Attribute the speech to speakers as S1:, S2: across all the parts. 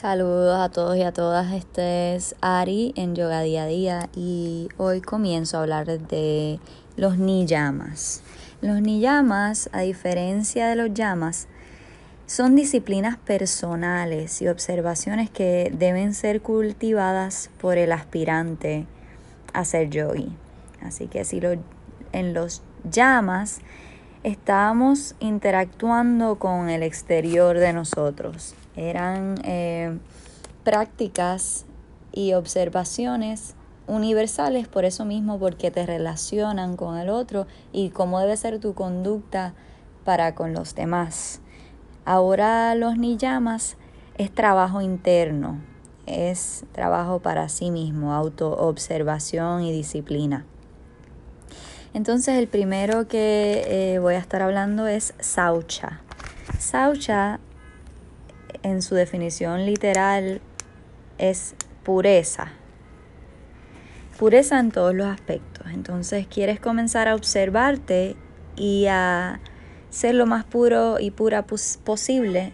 S1: Saludos a todos y a todas, este es Ari en Yoga Día a Día y hoy comienzo a hablar de los niyamas. Los niyamas, a diferencia de los yamas, son disciplinas personales y observaciones que deben ser cultivadas por el aspirante a ser yogi. Así que si lo, en los yamas estábamos interactuando con el exterior de nosotros eran eh, prácticas y observaciones universales por eso mismo, porque te relacionan con el otro y cómo debe ser tu conducta para con los demás. Ahora los niyamas es trabajo interno, es trabajo para sí mismo, autoobservación y disciplina. Entonces el primero que eh, voy a estar hablando es Saucha. Saucha en su definición literal es pureza. Pureza en todos los aspectos. Entonces quieres comenzar a observarte y a ser lo más puro y pura posible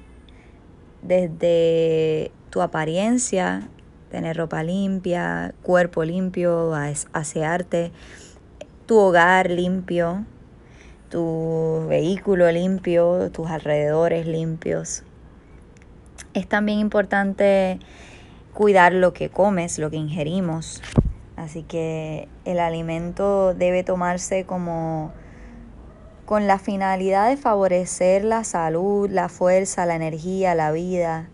S1: desde tu apariencia, tener ropa limpia, cuerpo limpio, asearte, tu hogar limpio, tu vehículo limpio, tus alrededores limpios, es también importante cuidar lo que comes, lo que ingerimos. Así que el alimento debe tomarse como con la finalidad de favorecer la salud, la fuerza, la energía, la vida.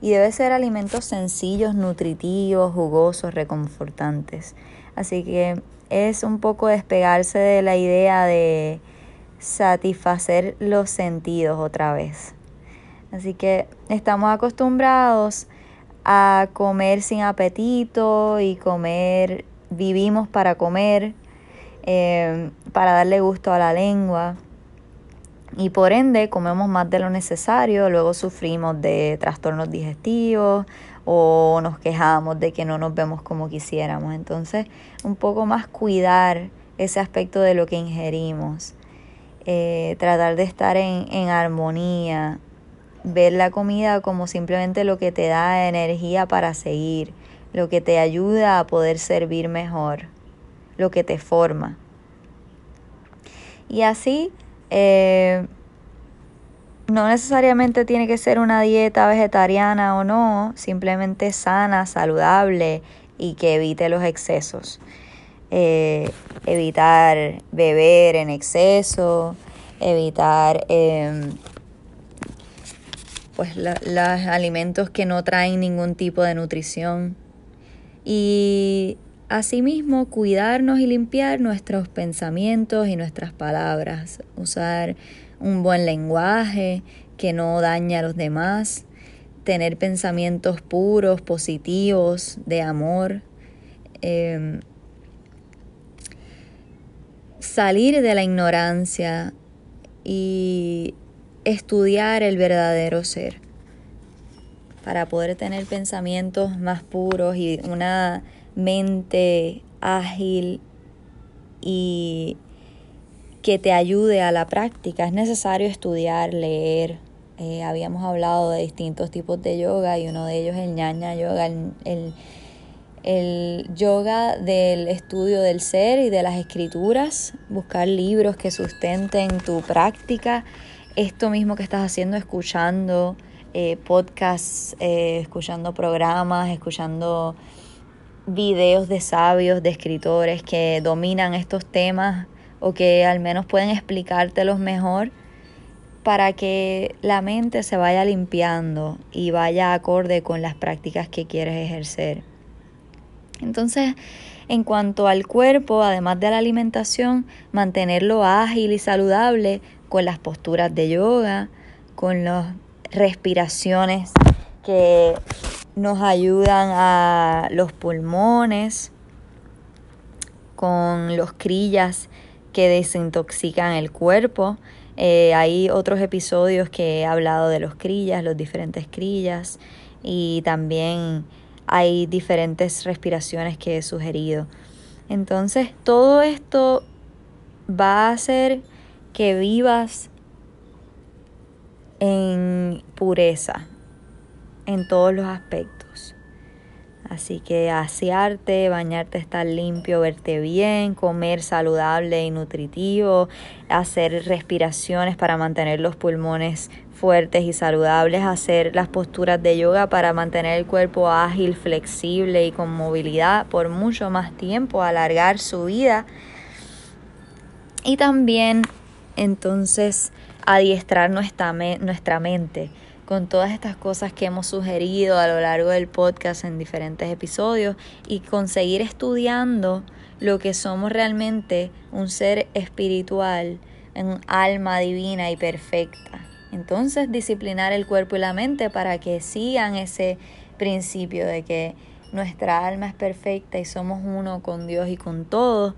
S1: Y debe ser alimentos sencillos, nutritivos, jugosos, reconfortantes. Así que es un poco despegarse de la idea de satisfacer los sentidos otra vez. Así que estamos acostumbrados a comer sin apetito y comer, vivimos para comer, eh, para darle gusto a la lengua. Y por ende comemos más de lo necesario, luego sufrimos de trastornos digestivos o nos quejamos de que no nos vemos como quisiéramos. Entonces, un poco más cuidar ese aspecto de lo que ingerimos, eh, tratar de estar en, en armonía, ver la comida como simplemente lo que te da energía para seguir, lo que te ayuda a poder servir mejor, lo que te forma. Y así, eh, no necesariamente tiene que ser una dieta vegetariana o no, simplemente sana, saludable y que evite los excesos. Eh, evitar beber en exceso, evitar em, pues los alimentos que no traen ningún tipo de nutrición. Y asimismo cuidarnos y limpiar nuestros pensamientos y nuestras palabras, usar un buen lenguaje que no daña a los demás, tener pensamientos puros, positivos, de amor, em, salir de la ignorancia y estudiar el verdadero ser. Para poder tener pensamientos más puros y una mente ágil y que te ayude a la práctica. Es necesario estudiar, leer. Eh, habíamos hablado de distintos tipos de yoga y uno de ellos es el ñaña yoga, el, el yoga del estudio del ser y de las escrituras, buscar libros que sustenten tu práctica esto mismo que estás haciendo, escuchando eh, podcasts, eh, escuchando programas, escuchando videos de sabios, de escritores que dominan estos temas o que al menos pueden explicártelos mejor para que la mente se vaya limpiando y vaya acorde con las prácticas que quieres ejercer. Entonces, en cuanto al cuerpo, además de la alimentación, mantenerlo ágil y saludable con las posturas de yoga, con las respiraciones que nos ayudan a los pulmones, con los crillas que desintoxican el cuerpo. Eh, hay otros episodios que he hablado de los crillas, los diferentes crillas y también hay diferentes respiraciones que he sugerido. Entonces todo esto va a hacer que vivas en pureza, en todos los aspectos. Así que asearte, bañarte, estar limpio, verte bien, comer saludable y nutritivo, hacer respiraciones para mantener los pulmones fuertes y saludables, hacer las posturas de yoga para mantener el cuerpo ágil, flexible y con movilidad por mucho más tiempo, alargar su vida. Y también entonces adiestrar nuestra, nuestra mente con todas estas cosas que hemos sugerido a lo largo del podcast en diferentes episodios y conseguir estudiando lo que somos realmente un ser espiritual, un alma divina y perfecta. Entonces disciplinar el cuerpo y la mente para que sigan ese principio de que nuestra alma es perfecta y somos uno con Dios y con todo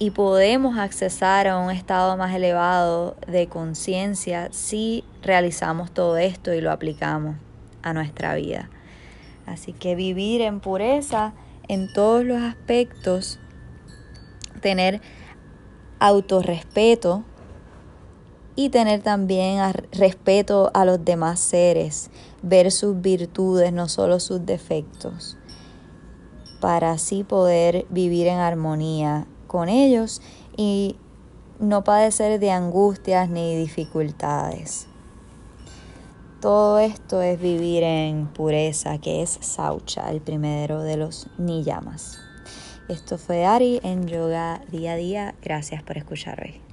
S1: y podemos accesar a un estado más elevado de conciencia si realizamos todo esto y lo aplicamos a nuestra vida. Así que vivir en pureza en todos los aspectos, tener autorrespeto y tener también respeto a los demás seres, ver sus virtudes, no solo sus defectos, para así poder vivir en armonía con ellos y no padecer de angustias ni dificultades. Todo esto es vivir en pureza, que es Saucha, el primero de los niyamas. Esto fue Ari en Yoga Día a Día. Gracias por escuchar hoy.